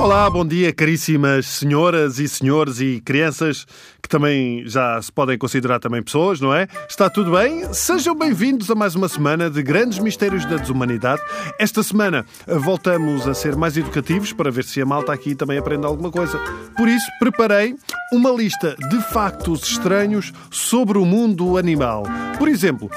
Olá, bom dia, caríssimas senhoras e senhores e crianças que também já se podem considerar também pessoas, não é? Está tudo bem? Sejam bem-vindos a mais uma semana de grandes mistérios da desumanidade. Esta semana voltamos a ser mais educativos para ver se a malta aqui também aprende alguma coisa. Por isso, preparei uma lista de factos estranhos sobre o mundo animal. Por exemplo,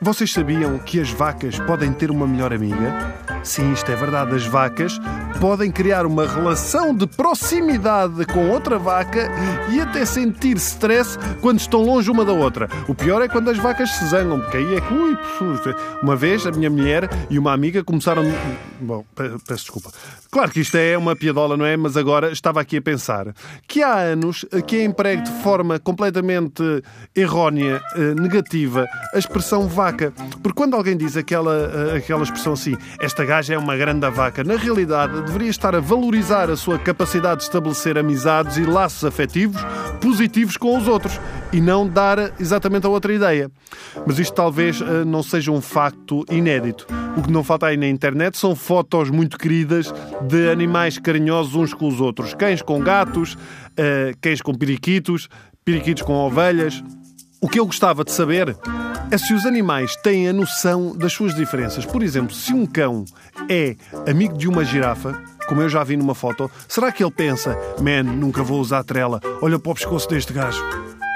vocês sabiam que as vacas podem ter uma melhor amiga? Sim, isto é verdade. As vacas podem criar uma relação de proximidade com outra vaca e até sentir stress quando estão longe uma da outra. O pior é quando as vacas se zangam, porque aí é que. Ui, uma vez a minha mulher e uma amiga começaram. Bom, peço desculpa. Claro que isto é uma piadola, não é? Mas agora estava aqui a pensar que há anos que é emprego de forma completamente errónea, eh, negativa, a expressão vaca. Porque quando alguém diz aquela, eh, aquela expressão assim, esta gaja é uma grande vaca, na realidade deveria estar a valorizar a sua capacidade de estabelecer amizades e laços afetivos positivos com os outros e não dar exatamente a outra ideia. Mas isto talvez eh, não seja um facto inédito. O que não falta aí na internet são fotos muito queridas de animais carinhosos uns com os outros. Cães com gatos, eh, cães com periquitos, periquitos com ovelhas. O que eu gostava de saber é se os animais têm a noção das suas diferenças. Por exemplo, se um cão é amigo de uma girafa, como eu já vi numa foto, será que ele pensa, man, nunca vou usar trela, olha para o pescoço deste gajo?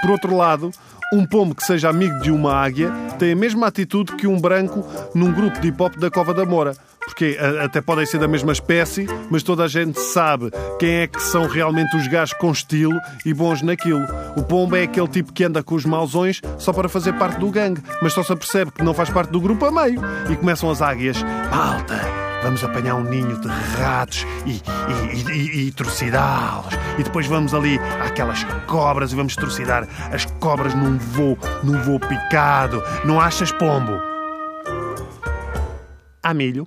Por outro lado, um pombo que seja amigo de uma águia tem a mesma atitude que um branco num grupo de hip-hop da Cova da Moura. Porque até podem ser da mesma espécie, mas toda a gente sabe quem é que são realmente os gajos com estilo e bons naquilo. O pombo é aquele tipo que anda com os mauzões só para fazer parte do gangue, mas só se apercebe que não faz parte do grupo a meio. E começam as águias. Malta! Vamos apanhar um ninho de ratos e, e, e, e trucidá-los. E depois vamos ali àquelas cobras e vamos trucidar as cobras num voo, num voo picado. Não achas, pombo? Há milho?